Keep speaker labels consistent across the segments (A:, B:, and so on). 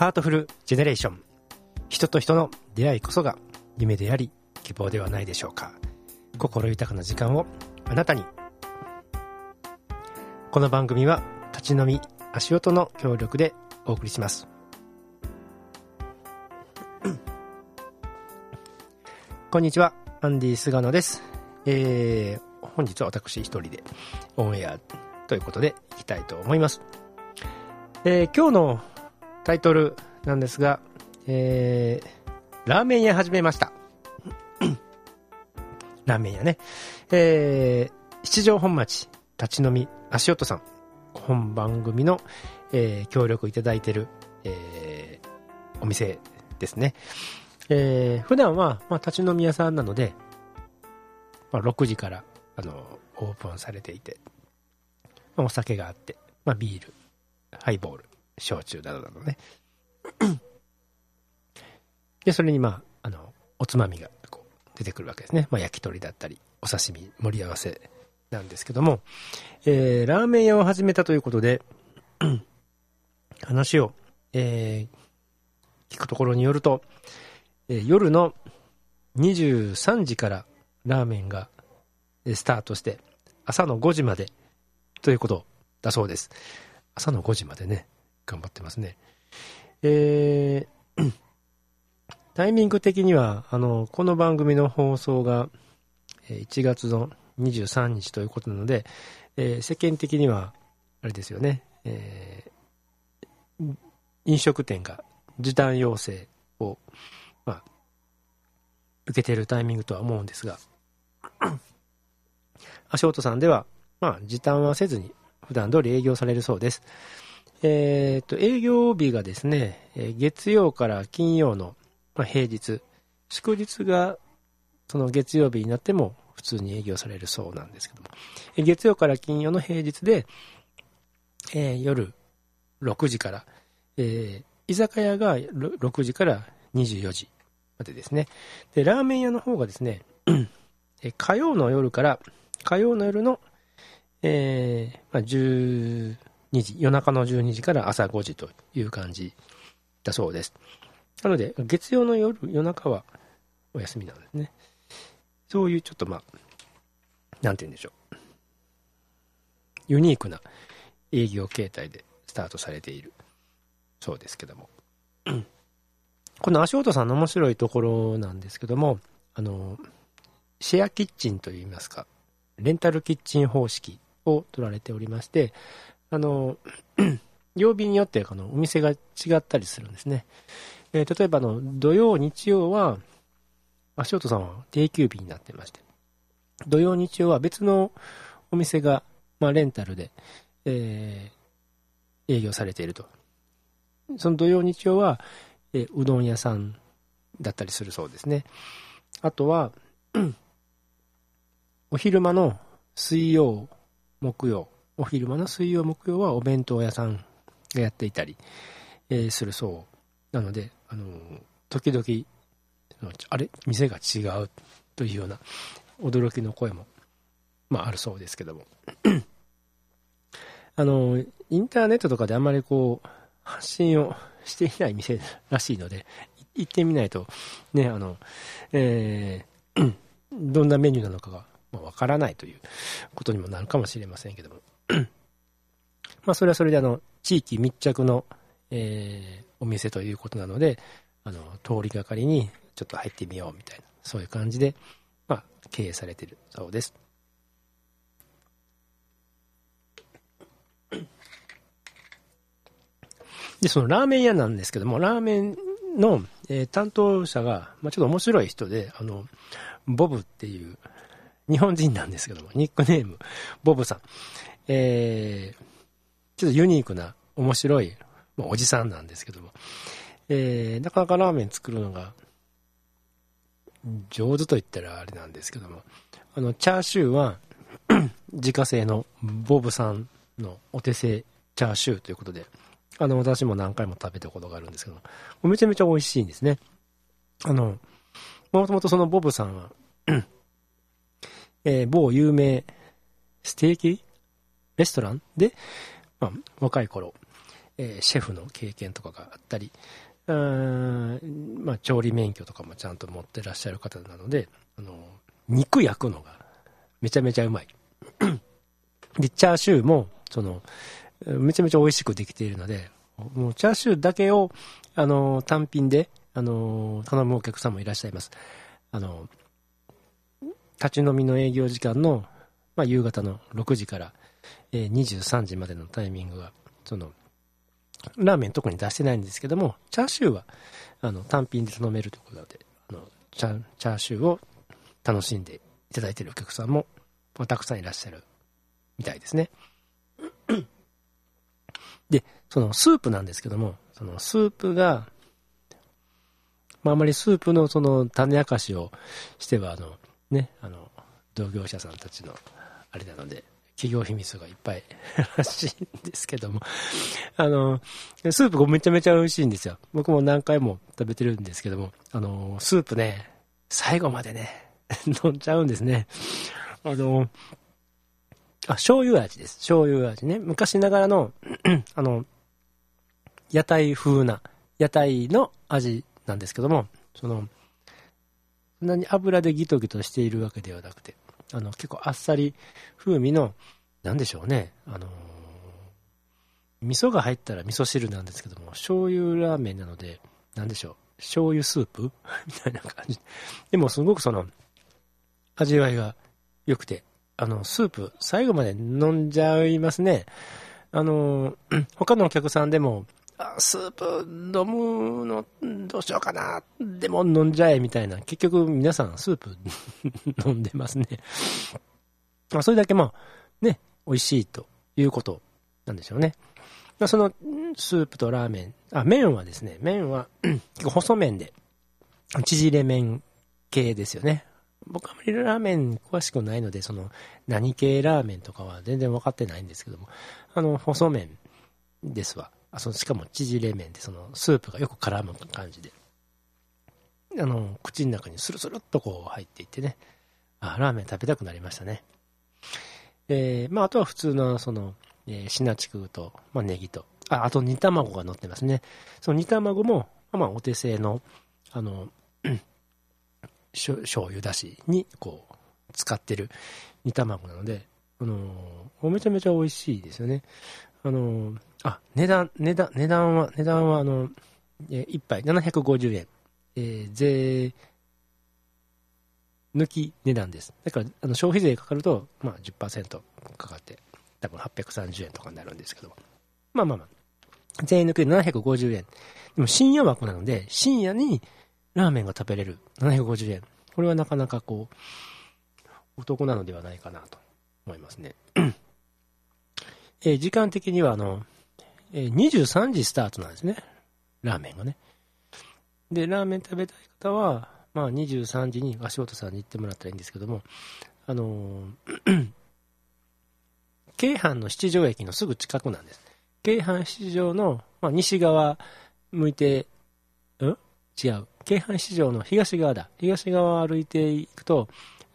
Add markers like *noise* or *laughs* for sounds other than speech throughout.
A: ハートフルジェネレーション。人と人の出会いこそが夢であり希望ではないでしょうか。心豊かな時間をあなたに。この番組は立ち飲み足音の協力でお送りします。*coughs* こんにちは。アンディ菅野です。えー、本日は私一人でオンエアということでいきたいと思います。えー、今日のタイトルなんですが、えー、ラーメン屋始めました。*clears throat* ラーメン屋ね。えー、七条本町立ち飲み足音さん。本番組の、えー、協力いただいてる、えー、お店ですね。えー、普段は、まあ、立ち飲み屋さんなので、まあ、6時から、あの、オープンされていて、まあ、お酒があって、まあ、ビール、ハイボール、焼酎などなどね。*clears throat* で、それにまあ、あの、おつまみがこう出てくるわけですね。まあ、焼き鳥だったり、お刺身、盛り合わせなんですけども、えー、ラーメン屋を始めたということで、*clears throat* 話を、えー、聞くところによると、えー、夜の23時からラーメンがスタートして、朝の5時までということだそうです。朝の5時までね、頑張ってますね。えー、*clears throat* タイミング的には、あの、この番組の放送が1月の23日ということなので、えー、世間的には、あれですよね、えー、飲食店が時短要請を、まあ、受けているタイミングとは思うんですが、*clears throat* 足音さんでは、まあ、時短はせずに、普段通り営業されるそうです。えっ、と、営業日がですね、月曜から金曜の、まあ、平日、祝日がその月曜日になっても普通に営業されるそうなんですけども、月曜から金曜の平日で、えー、夜6時から、えー、居酒屋が6時から24時までですね。で、ラーメン屋の方がですね、火曜の夜から、火曜の夜の、えー、まあ、10、2時、夜中の12時から朝5時という感じだそうです。なので、月曜の夜、夜中はお休みなんですね。そういうちょっとまあ、なんて言うんでしょう。ユニークな営業形態でスタートされているそうですけども。*clears throat* この足音さんの面白いところなんですけども、あの、シェアキッチンといいますか、レンタルキッチン方式を取られておりまして、あの、*clears throat* 曜日によってあのお店が違ったりするんですね。えー、例えばの土曜、日曜は、足音さんは定休日になってまして、土曜、日曜は別のお店が、まあ、レンタルで、えー、営業されていると。その土曜、日曜は、えー、うどん屋さんだったりするそうですね。あとは、*clears throat* お昼間の水曜、木曜、お昼間の水曜、木曜はお弁当屋さんがやっていたり、えー、するそうなので、あの、時々、あれ？店が違うというような驚きの声も、まあ、あるそうですけども。*clears throat* あの、インターネットとかであんまりこう、発信をしていない店らしいので、行ってみないと、ね、あの、えー、*clears throat* どんなメニューなのかがわからないということにもなるかもしれませんけども。*clears throat* まあ、それはそれであの、地域密着の、えー、お店ということなので、あの、通りがかりにちょっと入ってみようみたいな、そういう感じで、まあ、経営されてるそうです。で、そのラーメン屋なんですけども、ラーメンの、えー、担当者が、まあ、ちょっと面白い人で、あの、ボブっていう、日本人なんですけども、ニックネーム、ボブさん。えー、ちょっとユニークな、面白い、まあ、おじさんなんですけども、えー、なかなかラーメン作るのが、上手と言ったらあれなんですけども、あの、チャーシューは *clears throat* 自家製のボブさんのお手製チャーシューということで、あの、私も何回も食べたことがあるんですけども、めちゃめちゃ美味しいんですね。あの、もともとそのボブさんは *clears throat* えー、某有名ステーキレストラン？で、まあ、若い頃、えー、シェフの経験とかがあったり、うんまあ、調理免許とかもちゃんと持ってらっしゃる方なので、あの、肉焼くのがめちゃめちゃうまい。で、チャーシューも、その、めちゃめちゃ美味しくできているので、もうチャーシューだけを、あの、単品で、あの、頼むお客さんもいらっしゃいます。あの、立ち飲みの営業時間の、まあ、夕方の6時から、えー、23時までのタイミングが、その、ラーメン特に出してないんですけども、チャーシューは、あの、単品で頼めるということなので、あの、チャチャーシューを楽しんでいただいているお客さんもま、たくさんいらっしゃるみたいですね。で、そのスープなんですけども、そのスープが、まあ、あまりスープのその種明かしをしては、あの、ね、あの、同業者さんたちのあれなので、企業秘密がいっぱいらしいんですけども、あの、スープがめちゃめちゃ美味しいんですよ。僕も何回も食べてるんですけども、あの、スープね、最後までね、*laughs* 飲んじゃうんですね。あの、あ、醤油味です。醤油味ね。昔ながらの *clears throat* あの、屋台風な、屋台の味なんですけども、その、そんなに油でギトギトしているわけではなくて、あの、結構あっさり風味の、なんでしょうね、あの味噌が入ったら味噌汁なんですけども、醤油ラーメンなので、なんでしょう、醤油スープ？*laughs* みたいな感じ。でもすごくその、味わいが良くて、あの、スープ、最後まで飲んじゃいますね。あの、*clears throat* 他のお客さんでも、スープ飲むのどうしようかな、でも飲んじゃえみたいな、結局皆さんスープ *laughs* 飲んでますね。ま、それだけまあ、ね、美味しいということなんでしょうね。まあ、そのスープとラーメン、あ、麺はですね、麺は *clears throat* 結構細麺で、縮れ麺系ですよね。僕あまりラーメン詳しくないので、その何系ラーメンとかは全然分かってないんですけども、あの、細麺ですわ。あそのしかも縮れ麺で、そのスープがよく絡む感じで、あの、口の中にスルスルっとこう入っていってね、あ、ラーメン食べたくなりましたね。えー、まあ、あとは普通の、その、え、シナチクと、まあ、ネギと、あ、あと煮卵が乗ってますね。その煮卵も、まあ、お手製の、あの、*clears throat* 醤油だしにこう使ってる煮卵なので、あのー、めちゃめちゃ美味しいですよね。あのー、あ、値段、値段、値段は、値段は、あの、えー、1杯750円。えー、税抜き値段です。だから、あの消費税かかると、まあ10%かかって、多分830円とかになるんですけど、まあまあまあ、税抜きで750円。でも深夜枠なので、深夜にラーメンが食べれる750円。これはなかなかこう、お得なのではないかなと思いますね。えー、時間的にはあの、え、23時スタートなんですね。ラーメンがね。で、ラーメン食べたい方は、まあ23時に足元さんに行ってもらったらいいんですけども、あのー、*clears throat* 京阪の七条駅のすぐ近くなんです。京阪七条の、まあ、西側向いて、ん？違う。京阪市場の東側だ。東側を歩いていくと、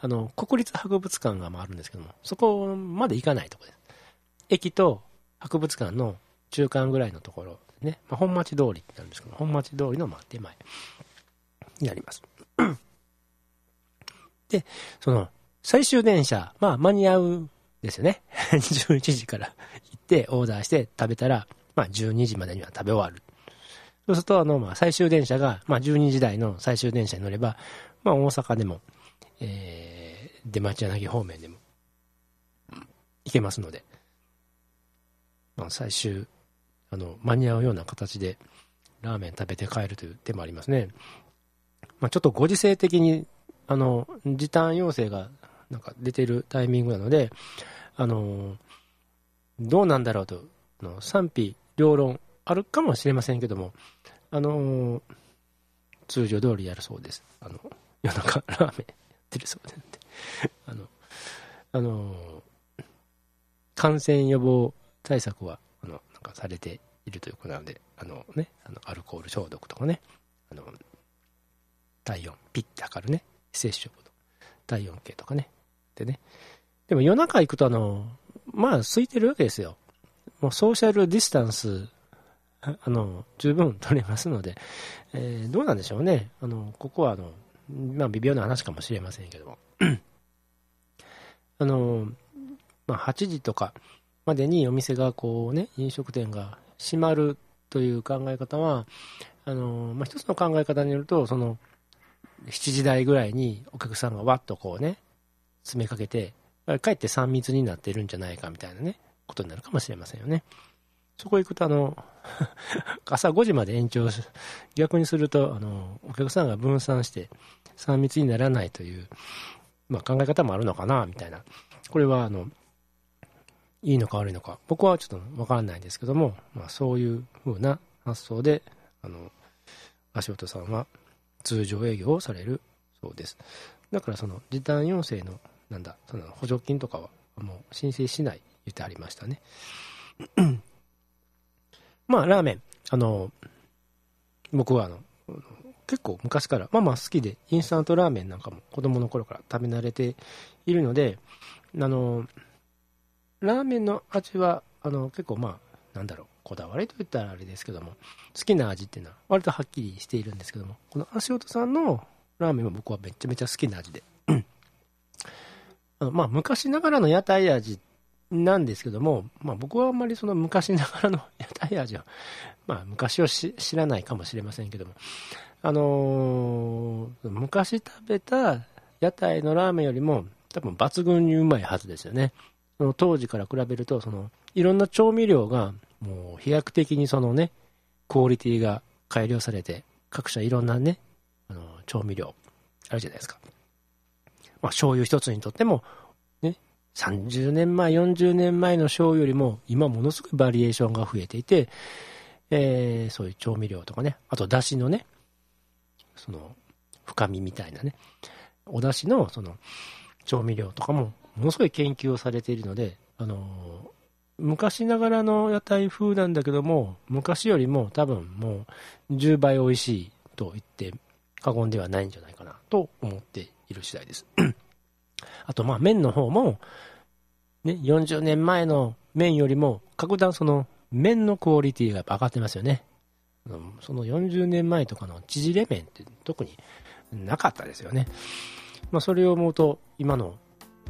A: あの、国立博物館があるんですけども、そこまで行かないとこです。駅と博物館の中間ぐらいのところね、まあ、本町通りなんですけど、本町通りの手前になります。*clears throat* で、その、最終電車、まあ間に合うですよね。*laughs* 11時から行ってオーダーして食べたら、まあ12時までには食べ終わる。そうすると、あの、まあ、最終電車が、まあ、12時台の最終電車に乗れば、まあ、大阪でも、えー、出町柳方面でも、行けますので、まあ、最終、あの、間に合うような形で、ラーメン食べて帰るという手もありますね。まあ、ちょっとご時世的に、あの、時短要請が、なんか出てるタイミングなので、あの、どうなんだろうと、の賛否両論あるかもしれませんけども、あのー、通常通りやるそうです。あの、夜中ラーメンやってるそうで。あの、あのー、感染予防対策は、あの、なんかされているということなので、あのね、あのアルコール消毒とかね、あの、体温、ピッて測るね、非接触の体温計とかね。でね。でも夜中行くとあの、まあ空いてるわけですよ。もうソーシャルディスタンスあの、十分取れますので、えー、どうなんでしょうね。あの、ここはあの、まあ、微妙な話かもしれませんけども。*clears throat* あの、まあ、8時とかまでにお店がこうね、飲食店が閉まるという考え方は、あの、まあ、一つの考え方によると、その、7時台ぐらいにお客さんがわっとこうね、詰めかけて、かえって3密になってるんじゃないかみたいなね、ことになるかもしれませんよね。そこ行くと、あの、*laughs* 朝5時まで延長、逆にすると、あの、お客さんが分散して、3密にならないという、まあ、考え方もあるのかな、みたいな。これは、あの、いいのか悪いのか、僕はちょっとわからないですけども、まあ、そういう風な発想で、あの、足音さんは通常営業をされるそうです。だからその時短要請の、なんだ、その補助金とかはもう申請しない言ってありましたね。*clears throat* まあ、ラーメン、あの、僕はあの、結構昔から、まあまあ好きで、インスタントラーメンなんかも子供の頃から食べ慣れているので、あの、ラーメンの味は、あの、結構まあ、なんだろう、こだわりといったらあれですけども、好きな味っていうのは割とはっきりしているんですけども、この足音さんのラーメンも僕はめちゃめちゃ好きな味で。あのまあ、昔ながらの屋台味なんですけども、まあ、僕はあんまりその昔ながらの屋台味は、まあ、昔を知らないかもしれませんけども、あのー、昔食べた屋台のラーメンよりも多分抜群にうまいはずですよね。当時から比べると、その、いろんな調味料が、もう飛躍的にそのね、クオリティが改良されて、各社いろんなね、あの、調味料、あるじゃないですか。まあ、醤油一つにとっても、ね、30年前、40年前の醤油よりも、今ものすごいバリエーションが増えていて、えー、そういう調味料とかね、あと、だしのね、その、深みみたいなね、お出汁の、その、調味料とかもものすごい研究をされているので、あの昔ながらの屋台風なんだけども、昔よりも多分もう10倍美味しいと言って過言ではないんじゃないかなと思っている次第です。*clears throat* あと、まあ麺の方も、ね、40年前の麺よりも格段その麺のクオリティが上がってますよね。その40年前とかの縮れ麺って特になかったですよね。まあそれを思うと今の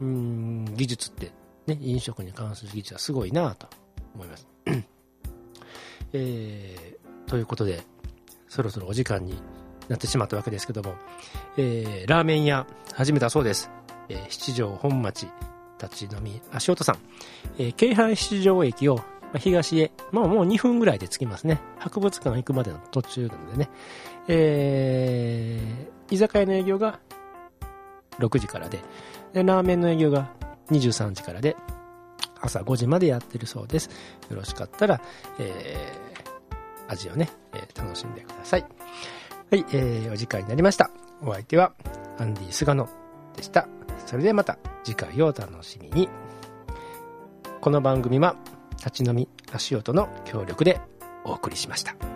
A: うん技術って、ね、飲食に関する技術はすごいなと思います。*clears throat* えー、ということで、そろそろお時間になってしまったわけですけども、えー、ラーメン屋始めたそうです。えー、七条本町立ち飲み足音さん、えー、京阪七条駅を東へ、まあもう2分ぐらいで着きますね。博物館行くまでの途中なのでね。えー、居酒屋の営業が6時からで、で、ラーメンの営業が23時からで、朝5時までやってるそうです。よろしかったら、えー、味をね、えー、楽しんでください。はい、えー、お時間になりました。お相手は、アンディ・菅野でした。それではまた次回をお楽しみに。この番組は、立ち飲み足音の協力でお送りしました。